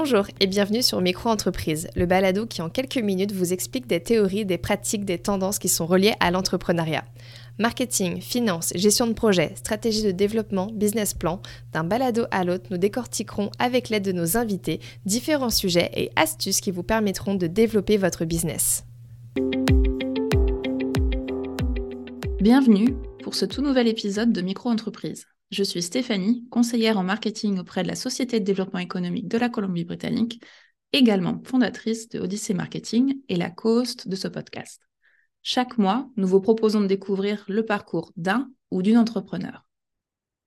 Bonjour et bienvenue sur Micro-entreprise, le balado qui en quelques minutes vous explique des théories, des pratiques, des tendances qui sont reliées à l'entrepreneuriat. Marketing, finance, gestion de projet, stratégie de développement, business plan, d'un balado à l'autre, nous décortiquerons avec l'aide de nos invités différents sujets et astuces qui vous permettront de développer votre business. Bienvenue pour ce tout nouvel épisode de Micro-entreprise. Je suis Stéphanie, conseillère en marketing auprès de la Société de développement économique de la Colombie-Britannique, également fondatrice de Odyssey Marketing et la co-host de ce podcast. Chaque mois, nous vous proposons de découvrir le parcours d'un ou d'une entrepreneur.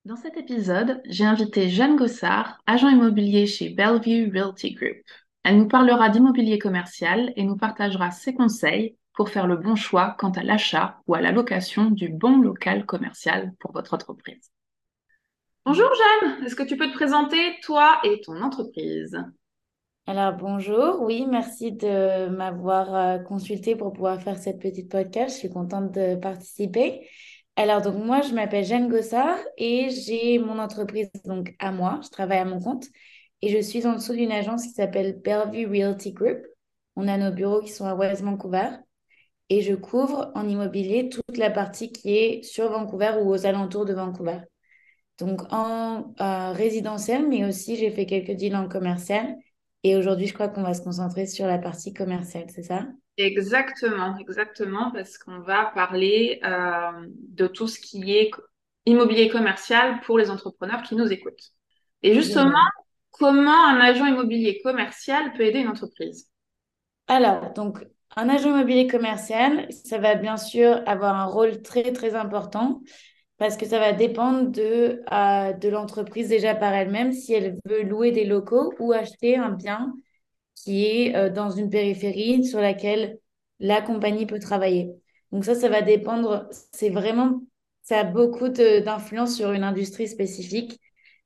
Dans cet épisode, j'ai invité Jeanne Gossard, agent immobilier chez Bellevue Realty Group. Elle nous parlera d'immobilier commercial et nous partagera ses conseils pour faire le bon choix quant à l'achat ou à la location du bon local commercial pour votre entreprise. Bonjour Jeanne, est-ce que tu peux te présenter toi et ton entreprise? Alors bonjour, oui, merci de m'avoir euh, consulté pour pouvoir faire cette petite podcast. Je suis contente de participer. Alors donc moi, je m'appelle Jeanne Gossard et j'ai mon entreprise donc à moi. Je travaille à mon compte et je suis en dessous d'une agence qui s'appelle Bellevue Realty Group. On a nos bureaux qui sont à West Vancouver et je couvre en immobilier toute la partie qui est sur Vancouver ou aux alentours de Vancouver. Donc en euh, résidentiel, mais aussi j'ai fait quelques deals en commercial. Et aujourd'hui, je crois qu'on va se concentrer sur la partie commerciale, c'est ça? Exactement, exactement, parce qu'on va parler euh, de tout ce qui est immobilier commercial pour les entrepreneurs qui nous écoutent. Et justement, comment un agent immobilier commercial peut aider une entreprise? Alors, donc, un agent immobilier commercial, ça va bien sûr avoir un rôle très, très important parce que ça va dépendre de, euh, de l'entreprise déjà par elle-même, si elle veut louer des locaux ou acheter un bien qui est euh, dans une périphérie sur laquelle la compagnie peut travailler. Donc ça, ça va dépendre, c'est vraiment, ça a beaucoup d'influence sur une industrie spécifique.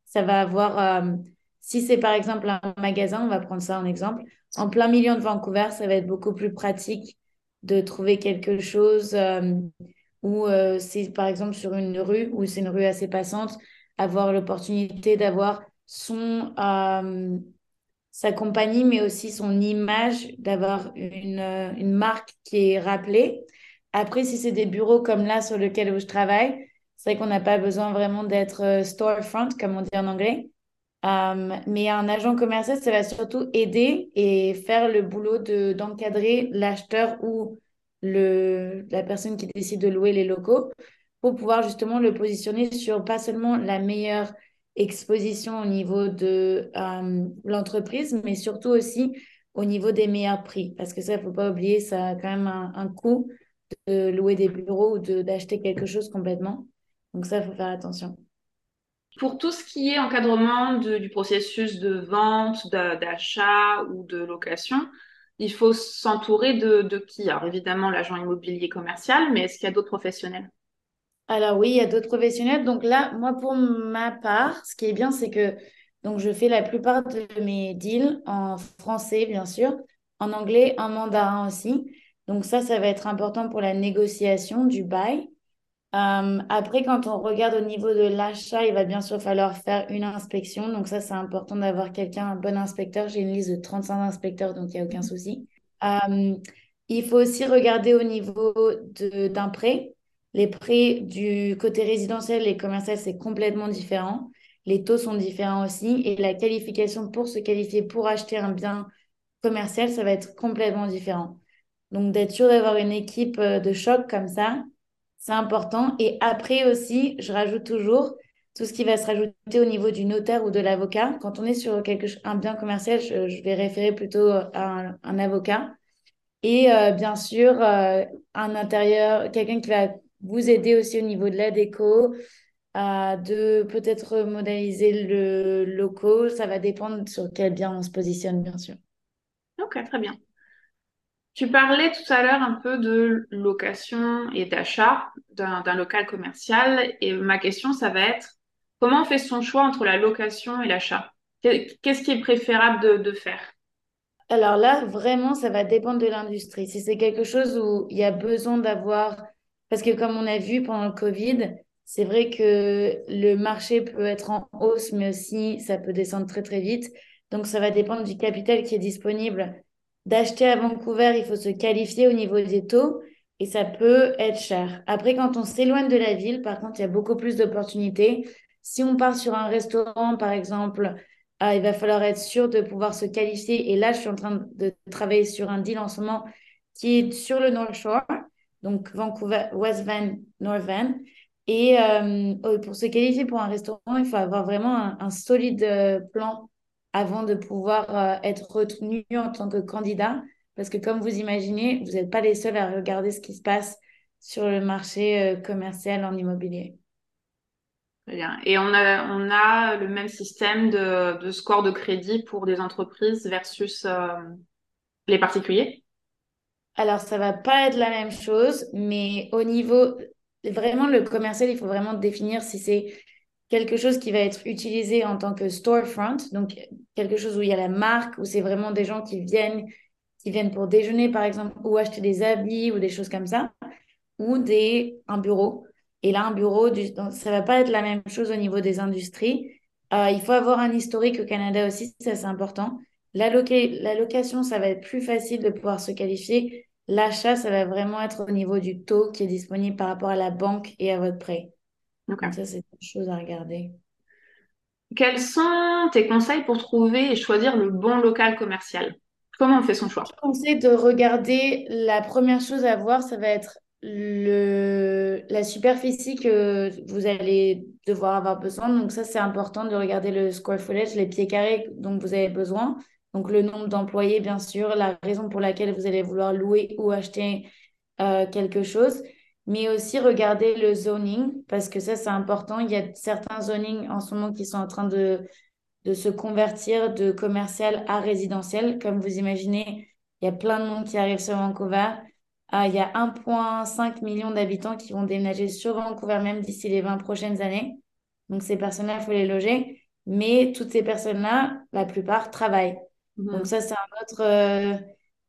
Ça va avoir, euh, si c'est par exemple un magasin, on va prendre ça en exemple, en plein milieu de Vancouver, ça va être beaucoup plus pratique de trouver quelque chose ou euh, c'est par exemple sur une rue où c'est une rue assez passante, avoir l'opportunité d'avoir son euh, sa compagnie, mais aussi son image, d'avoir une, euh, une, marque qui est rappelée. Après, si c'est des bureaux comme là sur lequel je travaille, c'est vrai qu'on n'a pas besoin vraiment d'être storefront, comme on dit en anglais. mais un agent commercial, ça va surtout aider et faire le boulot d'encadrer l'acheteur ou le, la personne qui décide de louer les locaux pour pouvoir justement le positionner sur pas seulement la meilleure exposition au niveau de euh, l'entreprise, mais surtout aussi au niveau des meilleurs prix. Parce que ça, il ne faut pas oublier, ça a quand même un, coût de louer des bureaux ou d'acheter quelque chose complètement. Donc ça, il faut faire attention. Pour tout ce qui est encadrement du processus de vente, d'achat ou de location, il faut s'entourer de, qui? Alors évidemment, l'agent immobilier commercial, mais est-ce qu'il y a d'autres professionnels? Alors oui, il y a d'autres professionnels. Donc là, moi, pour ma part, ce qui est bien, c'est que donc, je fais la plupart de mes deals en français, bien sûr, en anglais, en mandarin aussi. Donc ça, ça va être important pour la négociation du bail. Euh, après, quand on regarde au niveau de l'achat, il va bien sûr falloir faire une inspection. Donc ça, c'est important d'avoir quelqu'un, un bon inspecteur. J'ai une liste de 35 inspecteurs, donc il n'y a aucun souci. Euh, il faut aussi regarder au niveau d'un prêt. Les prêts du côté résidentiel et commercial, c'est complètement différent. Les taux sont différents aussi. Et la qualification pour se qualifier pour acheter un bien commercial, ça va être complètement différent. Donc d'être sûr d'avoir une équipe euh, de choc comme ça, c'est important. Et après aussi, je rajoute toujours tout ce qui va se rajouter au niveau du notaire ou de l'avocat. Quand on est sur quelque, un bien commercial, je, vais référer plutôt à un, avocat. Et euh, bien sûr, euh, un intérieur, quelqu'un qui va vous aider aussi au niveau de la déco, euh, de peut-être modéliser le local. Ça va dépendre sur quel bien on se positionne, bien sûr. Ok, très bien. Tu parlais tout à l'heure un peu de location et d'achat d'un local commercial. Et ma question, ça va être comment on fait son choix entre la location et l'achat? Qu'est-ce qui est préférable de, faire? Alors là, vraiment, ça va dépendre de l'industrie. Si c'est quelque chose où il y a besoin d'avoir... Parce que comme on a vu pendant le Covid, c'est vrai que le marché peut être en hausse, mais aussi ça peut descendre très très vite. Donc, ça va dépendre du capital qui est disponible. D'acheter à Vancouver, il faut se qualifier au niveau des taux et ça peut être cher. Après, quand on s'éloigne de la ville, par contre, il y a beaucoup plus d'opportunités. Si on part sur un restaurant, par exemple, ah, il va falloir être sûr de pouvoir se qualifier. Et là, je suis en train de travailler sur un deal en ce moment qui est sur le North Shore, donc Vancouver, West Van, North Van. Et euh, oh, pour se qualifier pour un restaurant, il faut avoir vraiment un, solide euh, plan avant de pouvoir euh, être retenu en tant que candidat. Parce que comme vous imaginez, vous n'êtes pas les seuls à regarder ce qui se passe sur le marché commercial en immobilier. Très bien. Et on a, on a le même système de, de score de crédit pour des entreprises versus les particuliers? Alors, ça va pas être la même chose, mais au niveau, vraiment, le commercial, il faut vraiment définir si c'est quelque chose qui va être utilisé en tant que storefront, donc quelque chose où il y a la marque, où c'est vraiment des gens qui viennent, pour déjeuner, par exemple, ou acheter des habits ou des choses comme ça, ou des, un bureau. Et là, un bureau, du, ça va pas être la même chose au niveau des industries. Euh, il faut avoir un historique au Canada aussi, ça c'est important. La location, ça va être plus facile de pouvoir se qualifier. L'achat, ça va vraiment être au niveau du taux qui est disponible par rapport à la banque et à votre prêt. Donc ça, c'est une chose à regarder. Quels sont tes conseils pour trouver et choisir le bon local commercial? Comment on fait son choix? Je conseille de regarder, la première chose à voir, ça va être le, la superficie que vous allez devoir avoir besoin. Donc ça, c'est important de regarder le square footage, les pieds carrés dont vous avez besoin. Donc, le nombre d'employés, bien sûr, la raison pour laquelle vous allez vouloir louer ou acheter euh, quelque chose, mais aussi regarder le zoning, parce que ça, c'est important. Il y a certains zonings en ce moment qui sont en train de, de se convertir de commercial à résidentiel. Comme vous imaginez, il y a plein de monde qui arrive sur Vancouver. Euh, il y a 1,5 million d'habitants qui vont déménager sur Vancouver même d'ici les 20 prochaines années. Donc, ces personnes-là, il faut les loger. Mais toutes ces personnes-là, la plupart travaillent. Donc mhm. ça, c'est un autre... Euh,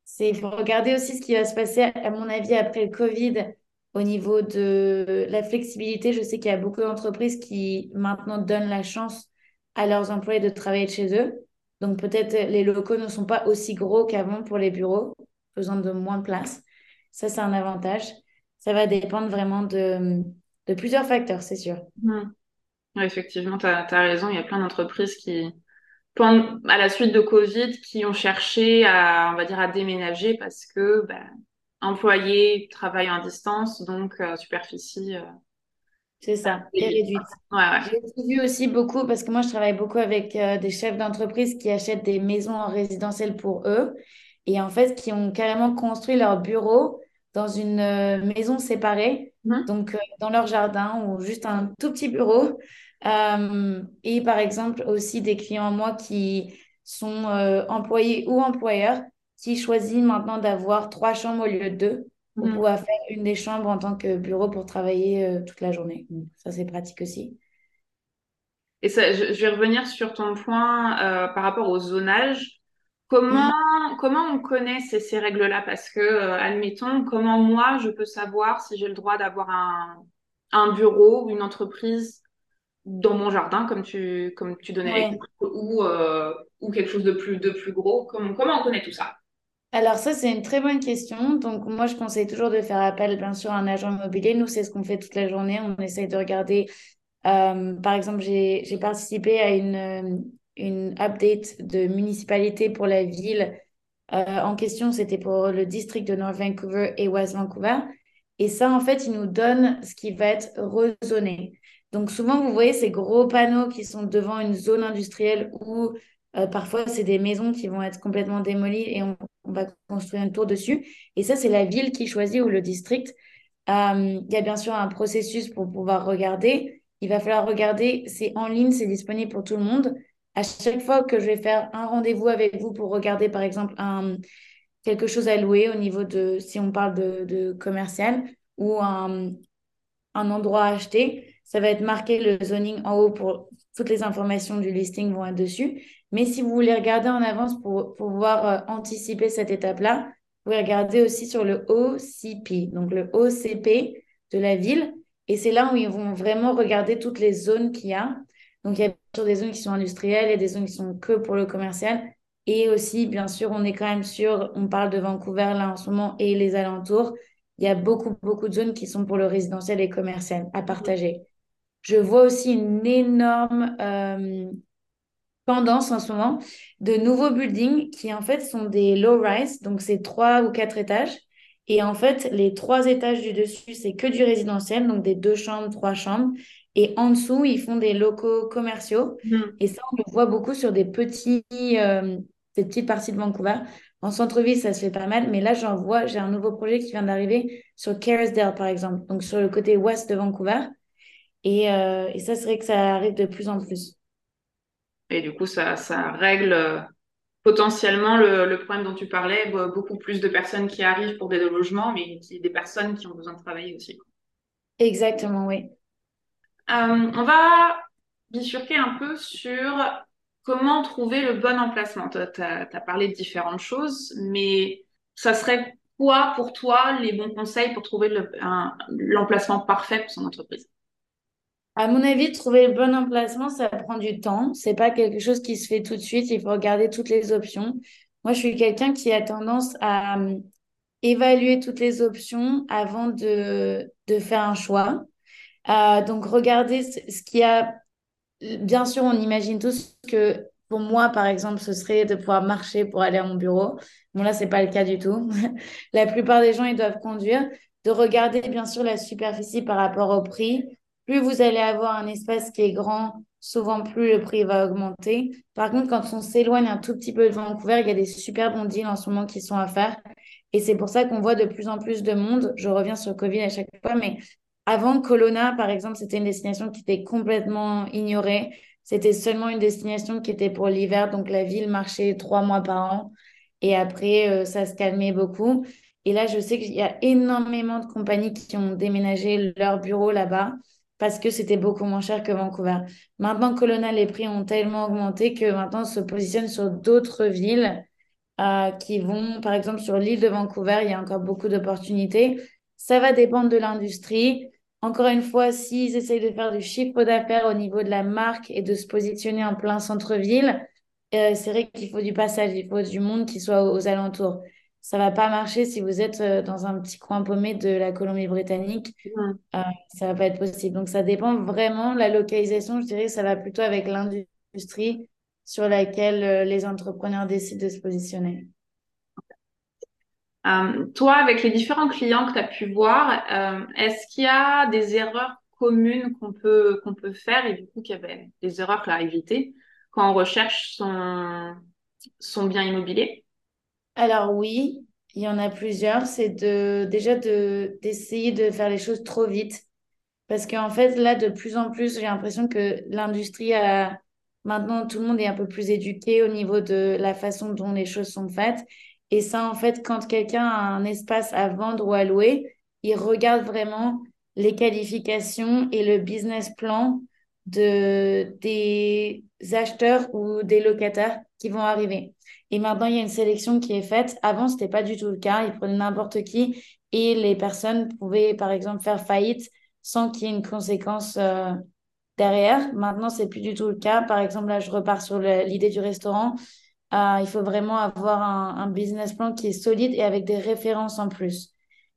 c'est, il faut regarder aussi ce qui va se passer, à mon avis, après le Covid, au niveau de la flexibilité. Je sais qu'il y a beaucoup d'entreprises qui maintenant donnent la chance à leurs employés de travailler de chez eux. Donc peut-être les locaux ne sont pas aussi gros qu'avant pour les bureaux, faisant de moins de place. Ça, c'est un avantage. Ça va dépendre vraiment de, de plusieurs facteurs, c'est sûr. Effectivement, tu as, raison. Il y a plein d'entreprises qui, à la suite de Covid qui ont cherché à, on va dire, à déménager parce que ben, employés travaillent en distance, donc euh, superficie. Euh, c'est ça, est réduite. Ouais, ouais. J'ai vu aussi beaucoup, parce que moi je travaille beaucoup avec euh, des chefs d'entreprise qui achètent des maisons en résidentiel pour eux et en fait qui ont carrément construit leur bureau dans une maison séparée, mmh. donc dans leur jardin ou juste un tout petit bureau et par exemple, aussi des clients à moi qui sont employés ou employeurs qui choisissent maintenant d'avoir trois chambres au lieu de deux pour mm. pouvoir faire une des chambres en tant que bureau pour travailler euh, toute la journée. ça, c'est pratique aussi. Et ça, je, vais revenir sur ton point par rapport au zonage. Comment, mm. comment on connaît ces, ces règles-là? Parce que, admettons, comment moi, je peux savoir si j'ai le droit d'avoir un, un bureau, une entreprise dans mon jardin, comme tu, comme tu donnais ou, euh, ou quelque chose de plus, de plus gros? Comment, comment on connaît tout ça? Alors ça, c'est une très bonne question. Donc moi, je conseille toujours de faire appel, bien sûr, à un agent immobilier. Nous, c'est ce qu'on fait toute la journée. On essaye de regarder, euh, par exemple, j'ai participé à une, une update de municipalité pour la ville euh, en question. C'était pour le district de North Vancouver et West Vancouver. Et ça, en fait, il nous donne ce qui va être rezonné. Donc souvent, vous voyez ces gros panneaux qui sont devant une zone industrielle où euh, parfois c'est des maisons qui vont être complètement démolies et on, va construire une tour dessus. Et ça, c'est la ville qui choisit ou le district. Euh, il y a bien sûr un processus pour pouvoir regarder. Il va falloir regarder, c'est en ligne, c'est disponible pour tout le monde. À chaque fois que je vais faire un rendez-vous avec vous pour regarder, par exemple, quelque chose à louer au niveau de, si on parle de, de commercial ou un, un endroit à acheter, ça va être marqué le zoning en haut pour toutes les informations du listing vont être dessus. Mais si vous voulez regarder en avance pour, pouvoir euh, anticiper cette étape-là, vous pouvez regarder aussi sur le OCP, donc le OCP de la ville. Et c'est là où ils vont vraiment regarder toutes les zones qu'il y a. Donc, il y a sur des zones qui sont industrielles et des zones qui sont que pour le commercial. Et aussi, bien sûr, on est quand même sûr, on parle de Vancouver là en ce moment et les alentours. Il y a beaucoup, beaucoup de zones qui sont pour le résidentiel et commercial à partager. Je vois aussi une énorme euh, tendance en ce moment de nouveaux buildings qui en fait sont des low-rise, donc c'est trois ou quatre étages. Et en fait, les trois étages du dessus, c'est que du résidentiel, donc des deux chambres, trois chambres. Et en dessous, ils font des locaux commerciaux. Mm. Et ça, on le voit beaucoup sur des, petits, euh, des petites parties de Vancouver. En centre-ville, ça se fait pas mal. Mais là, j'en vois, j'ai un nouveau projet qui vient d'arriver sur Carisdale, par exemple, donc sur le côté ouest de Vancouver. Et, euh, et ça, c'est vrai que ça arrive de plus en plus. Et du coup, ça, ça règle euh, potentiellement le, problème dont tu parlais, beaucoup plus de personnes qui arrivent pour des logements, mais qui, des personnes qui ont besoin de travailler aussi. Exactement, oui. Euh, on va bifurquer un peu sur comment trouver le bon emplacement. Tu as, parlé de différentes choses, mais ça serait quoi pour toi les bons conseils pour trouver l'emplacement parfait pour son entreprise? À mon avis, trouver le bon emplacement, ça prend du temps. C'est pas quelque chose qui se fait tout de suite. Il faut regarder toutes les options. Moi, je suis quelqu'un qui a tendance à euh, évaluer toutes les options avant de, de faire un choix. Euh, donc, regardez ce qu'il y a. Bien sûr, on imagine tous que pour moi, par exemple, ce serait de pouvoir marcher pour aller à mon bureau. Bon, là, c'est pas le cas du tout. La plupart des gens, ils doivent conduire. De regarder, bien sûr, la superficie par rapport au prix plus vous allez avoir un espace qui est grand, souvent plus le prix va augmenter. Par contre, quand on s'éloigne un tout petit peu de Vancouver, il y a des super bons deals en ce moment qui sont à faire. Et c'est pour ça qu'on voit de plus en plus de monde. Je reviens sur Covid à chaque fois, mais avant Colonna, par exemple, c'était une destination qui était complètement ignorée. C'était seulement une destination qui était pour l'hiver, donc la ville marchait trois mois par an. Et après, euh, ça se calmait beaucoup. Et là, je sais qu'il y a énormément de compagnies qui ont déménagé leur bureau là-bas parce que c'était beaucoup moins cher que Vancouver. Maintenant, Colonna, les prix ont tellement augmenté que maintenant, on se positionne sur d'autres villes euh, qui vont, par exemple, sur l'île de Vancouver, il y a encore beaucoup d'opportunités. Ça va dépendre de l'industrie. Encore une fois, s'ils essayent de faire du chiffre d'affaires au niveau de la marque et de se positionner en plein centre-ville, euh, c'est vrai qu'il faut du passage, il faut du monde qui soit aux, alentours ça va pas marcher si vous êtes euh, dans un petit coin paumé de la Colombie-Britannique. Euh, ça va pas être possible. Donc, ça dépend vraiment. La localisation, je dirais, ça va plutôt avec l'industrie sur laquelle euh, les entrepreneurs décident de se positionner. toi, avec les différents clients que tu as pu voir, est-ce qu'il y a des erreurs communes qu'on peut, qu'on peut faire? Et du coup qu'il y avait des erreurs à éviter quand on recherche son, son bien immobilier? Alors oui, il y en a plusieurs. C'est de déjà de d'essayer de faire les choses trop vite. Parce qu'en fait, là, de plus en plus, j'ai l'impression que l'industrie a... Maintenant, tout le monde est un peu plus éduqué au niveau de la façon dont les choses sont faites. Et ça, en fait, quand quelqu'un a un espace à vendre ou à louer, il regarde vraiment les qualifications et le business plan de, des acheteurs ou des locataires qui vont arriver. Et maintenant, il y a une sélection qui est faite. Avant, ce n'était pas du tout le cas. Ils prenaient n'importe qui et les personnes pouvaient, par exemple, faire faillite sans qu'il y ait une conséquence euh, derrière. Maintenant, c'est plus du tout le cas. Par exemple, là, je repars sur l'idée du restaurant. Euh, il faut vraiment avoir un, business plan qui est solide et avec des références en plus.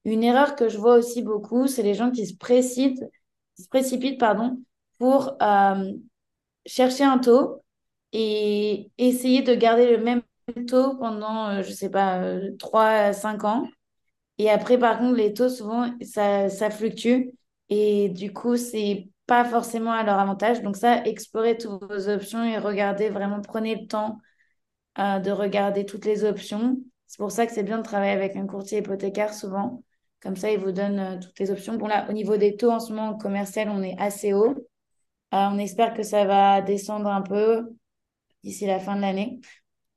Une erreur que je vois aussi beaucoup, c'est les gens qui se précipitent, se précipitent pardon, pour euh, chercher un taux et essayer de garder le même taux pendant, euh, je sais pas, 3 à 5 ans. Et après, par contre, les taux, souvent, ça, ça fluctue. Et du coup, c'est pas forcément à leur avantage. Donc ça, explorez toutes vos options et regardez vraiment, prenez le temps euh, de regarder toutes les options. C'est pour ça que c'est bien de travailler avec un courtier hypothécaire souvent. Comme ça, il vous donne euh, toutes les options. Bon, là, au niveau des taux, en ce moment, commercial, on est assez haut. On espère que ça va descendre un peu d'ici la fin de l'année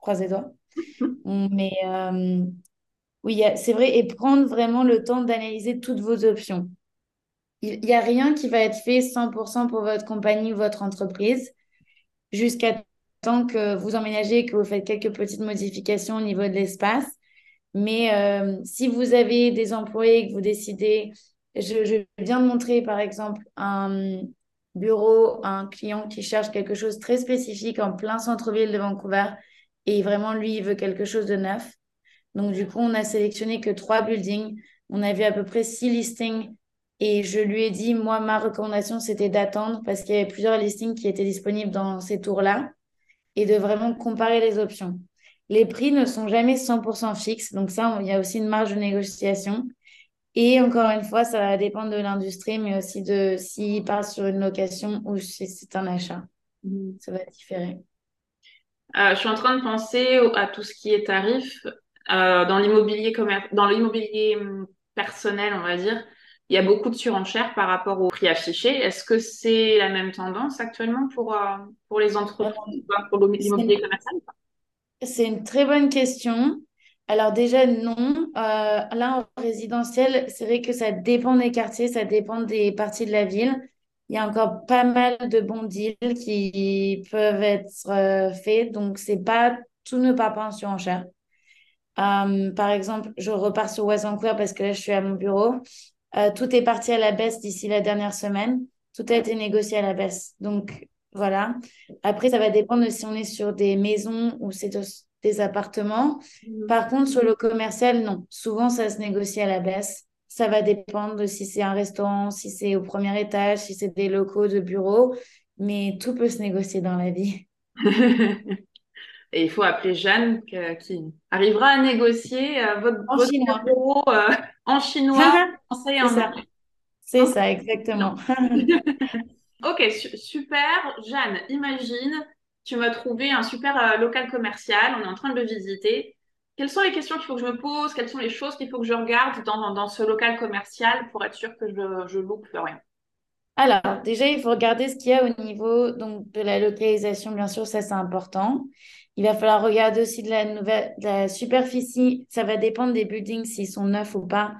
croisez-toi. Mais euh, oui, c'est vrai, et prendre vraiment le temps d'analyser toutes vos options. Il n'y a rien qui va être fait 100% pour votre compagnie ou votre entreprise jusqu'à temps que vous emménagez, que vous faites quelques petites modifications au niveau de l'espace. Mais euh, si vous avez des employés que vous décidez, je, je, viens de montrer par exemple un, bureau un client qui cherche quelque chose de très spécifique en plein centre-ville de Vancouver et vraiment, lui, il veut quelque chose de neuf. Donc, du coup, on a sélectionné que trois buildings. On a vu à peu près six listings et je lui ai dit, moi, ma recommandation, c'était d'attendre parce qu'il y avait plusieurs listings qui étaient disponibles dans ces tours-là et de vraiment comparer les options. Les prix ne sont jamais 100% fixes, donc ça, il y a aussi une marge de négociation. Et encore une fois, ça va dépendre de l'industrie, mais aussi de s'il part sur une location ou si c'est un achat. Mm. Ça va différer. Euh, je suis en train de penser à tout ce qui est tarif. Euh, dans l'immobilier dans l'immobilier hum, personnel, on va dire, il y a beaucoup de surenchères par rapport au prix affiché. Est-ce que c'est la même tendance actuellement pour, euh, pour les entreprises, pour l'immobilier commercial C'est une très bonne question. Alors déjà, non. Euh, là, en résidentiel, c'est vrai que ça dépend des quartiers, ça dépend des parties de la ville. Il y a encore pas mal de bons deals qui peuvent être euh, faits. Donc, c'est pas tout ne part pas en surenchère. Euh, par exemple, je repars sur West Vancouver parce que là, je suis à mon bureau. tout est parti à la baisse d'ici la dernière semaine. Tout a été négocié à la baisse. Donc, voilà. Après, ça va dépendre si on est sur des maisons ou c'est des appartements. Mhm. Par contre, sur le commercial, non. Souvent, ça se négocie à la baisse. Ça va dépendre de si c'est un restaurant, si c'est au premier étage, si c'est des locaux de bureau. Mais tout peut se négocier dans la vie. Et il faut appeler Jeanne qui arrivera à négocier euh, votre, en chinois. bureau euh, en chinois, C'est ça. C'est ça, exactement. ok, super. Jeanne, imagine, tu m'as trouvé un super euh, local commercial, on est en train de le visiter. Quelles sont les questions qu'il faut que je me pose? Quelles sont les choses qu'il faut que je regarde dans, dans, ce local commercial pour être sûr que je, je loupe rien? Alors, déjà, il faut regarder ce qu'il y a au niveau donc, de la localisation, bien sûr, ça c'est important. Il va falloir regarder aussi de la, nouvelle, de la superficie. Ça va dépendre des buildings, s'ils sont neufs ou pas.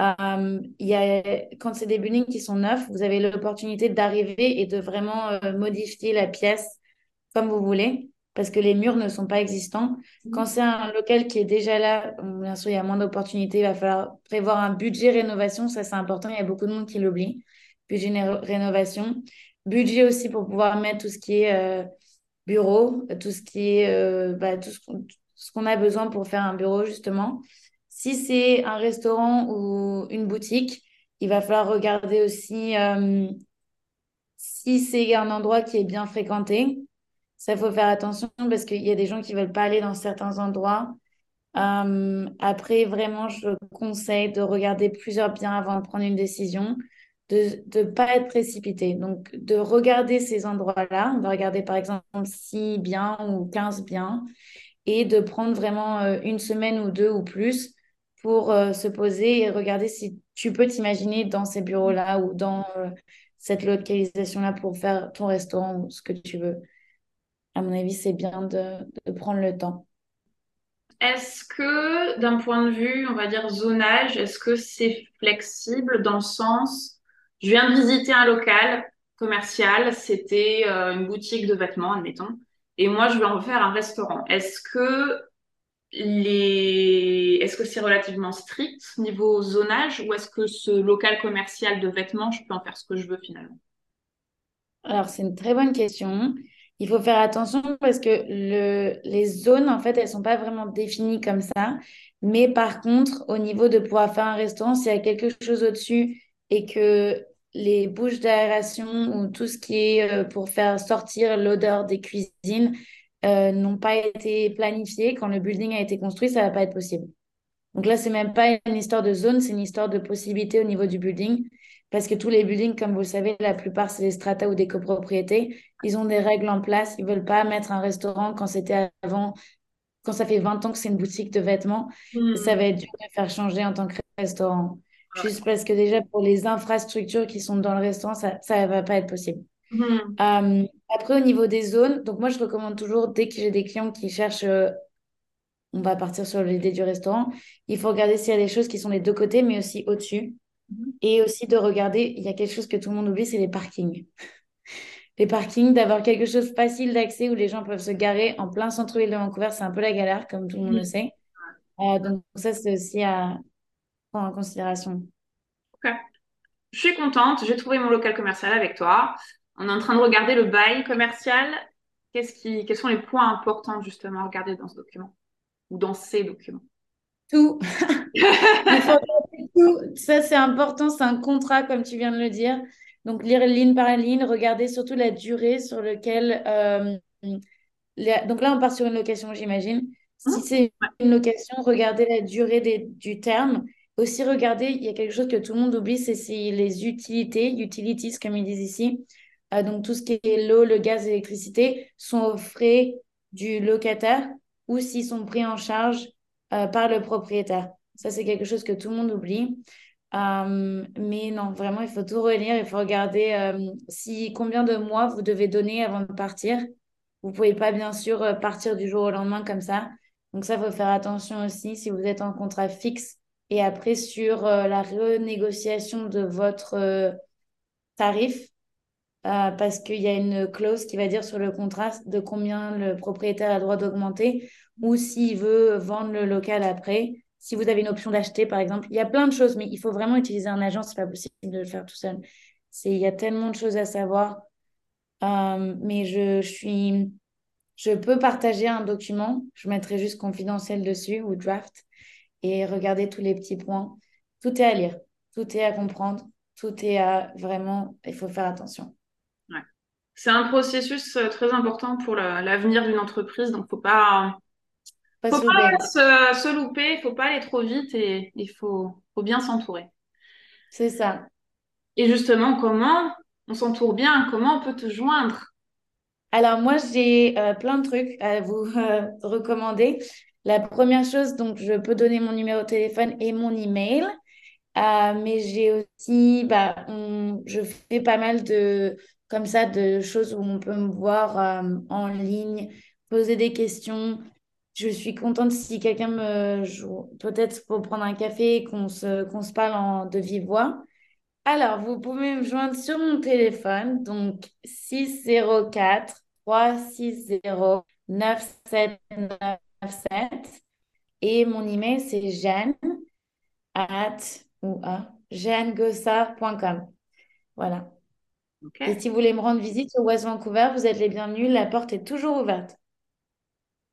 Euh, il y a, quand c'est des buildings qui sont neufs, vous avez l'opportunité d'arriver et de vraiment euh, modifier la pièce comme vous voulez, parce que les murs ne sont pas existants. Mmh. Quand c'est un local qui est déjà là, bien sûr, il y a moins d'opportunités, il va falloir prévoir un budget rénovation, ça c'est important, il y a beaucoup de monde qui l'oublie. Budget rénovation. Budget aussi pour pouvoir mettre tout ce qui est euh, bureau, tout ce qui est euh, bah, tout ce qu'on a besoin pour faire un bureau, justement. Si c'est un restaurant ou une boutique, il va falloir regarder aussi euh, si c'est un endroit qui est bien fréquenté. Ça, faut faire attention parce qu'il y a des gens qui veulent pas aller dans certains endroits. Euh, après, vraiment, je conseille de regarder plusieurs biens avant de prendre une décision, de ne pas être précipité. Donc, de regarder ces endroits-là. Va regarder par exemple 6 biens ou 15 biens et de prendre vraiment euh, une semaine ou deux ou plus pour euh, se poser et regarder si tu peux t'imaginer dans ces bureaux-là ou dans cette localisation-là pour faire ton restaurant ou ce que tu veux à mon avis, c'est bien de, prendre le temps. Est-ce que, d'un point de vue, on va dire zonage, est-ce que c'est flexible dans le sens, je viens de visiter un local commercial, c'était euh, une boutique de vêtements, admettons, et moi je veux en faire un restaurant. Est-ce que les... est-ce que c'est relativement strict niveau zonage ou est-ce que ce local commercial de vêtements, je peux en faire ce que je veux finalement? Alors, c'est une très bonne question. Il faut faire attention parce que le, les zones, en fait, elles ne sont pas vraiment définies comme ça. Mais par contre, au niveau de pouvoir faire un restaurant, s'il y a quelque chose au-dessus et que les bouches d'aération ou tout ce qui est euh, pour faire sortir l'odeur des cuisines euh, n'ont pas été planifiées, quand le building a été construit, ça ne va pas être possible. Donc là, c'est même pas une histoire de zone, c'est une histoire de possibilité au niveau du building. Parce que tous les buildings, comme vous le savez, la plupart, c'est des strata ou des copropriétés. Ils ont des règles en place. Ils ne veulent pas mettre un restaurant quand c'était avant, quand ça fait 20 ans que c'est une boutique de vêtements. Hmm. Ça va être dur de faire changer en tant que restaurant. Juste parce que déjà, pour les infrastructures qui sont dans le restaurant, ça ne va pas être possible. Hmm. Euh, après, au niveau des zones, donc moi, je recommande toujours, dès que j'ai des clients qui cherchent, euh, on va partir sur l'idée du restaurant, il faut regarder s'il y a des choses qui sont des deux côtés, mais aussi au-dessus. Et aussi de regarder, il y a quelque chose que tout le monde oublie, c'est les parkings. Les parkings, d'avoir quelque chose facile d'accès où les gens peuvent se garer en plein centre-ville de Vancouver, c'est un peu la galère, comme tout le monde le mhm. sait. Euh, donc ça, c'est aussi à prendre en considération. Ok. Je suis contente, j'ai trouvé mon local commercial avec toi. on est en train de regarder le bail commercial. Qui, quels sont les points importants justement à regarder dans ce document? Ou dans ces documents? Tout. Il faut tout. Ça, c'est important. C'est un contrat, comme tu viens de le dire. Donc, lire ligne par ligne, regarder surtout la durée sur laquelle. Euh, donc là, on part sur une location, j'imagine. Si Mmh. c'est une location, regardez la durée des- du terme. Aussi, regardez, il y a quelque chose que tout le monde oublie, c'est c'est les utilités, utilities, comme ils disent ici. Euh, donc, tout ce qui est l'eau, le gaz, l'électricité sont aux frais du locataire ou s'ils sont pris en charge euh, par le propriétaire. Ça, c'est quelque chose que tout le monde oublie. Euh, mais non, vraiment, il faut tout relire. Il faut regarder euh, si, combien de mois vous devez donner avant de partir. Vous ne pouvez pas, bien sûr, partir du jour au lendemain comme ça. Donc ça, il faut faire attention aussi si vous êtes en contrat fixe. Et après, sur la renégociation de votre tarif, parce qu'il y a une clause qui va dire sur le contrat de combien le propriétaire a le droit d'augmenter ou s'il veut vendre le local après. Si vous avez une option d'acheter, par exemple, il y a plein de choses, mais il faut vraiment utiliser un agent. C'est pas possible de le faire tout seul. Il y a tellement de choses à savoir. Euh, mais je, suis, je peux partager un document. Je mettrai juste confidentiel dessus ou draft et regarder tous les petits points. Tout est à lire, tout est à comprendre, tout est à vraiment. Il faut faire attention. C'est un processus euh, très important pour la- l'avenir d'une entreprise, donc faut pas, Pas faut se pas louper. se, se louper, faut pas aller trop vite et il faut, faut bien s'entourer. C'est ça. Et justement, comment on s'entoure bien? Comment on peut te joindre? Alors moi, j'ai euh, plein de trucs à vous euh, recommander. La première chose, donc je peux donner mon numéro de téléphone et mon email. Euh, mais j'ai aussi, bah, on- je fais pas mal de, comme ça, de choses où on peut me voir euh, en ligne, poser des questions. Je suis contente si quelqu'un me, joue- peut-être pour prendre un café, qu'on se, qu'on se parle en, de vive voix. Alors, vous pouvez me joindre sur mon téléphone, donc 604 360 9797. Et mon email, c'est jeanne at ou à jeannegossard.com. Voilà. Et si vous voulez me rendre visite sur West Vancouver, vous êtes les bienvenus. La porte est toujours ouverte.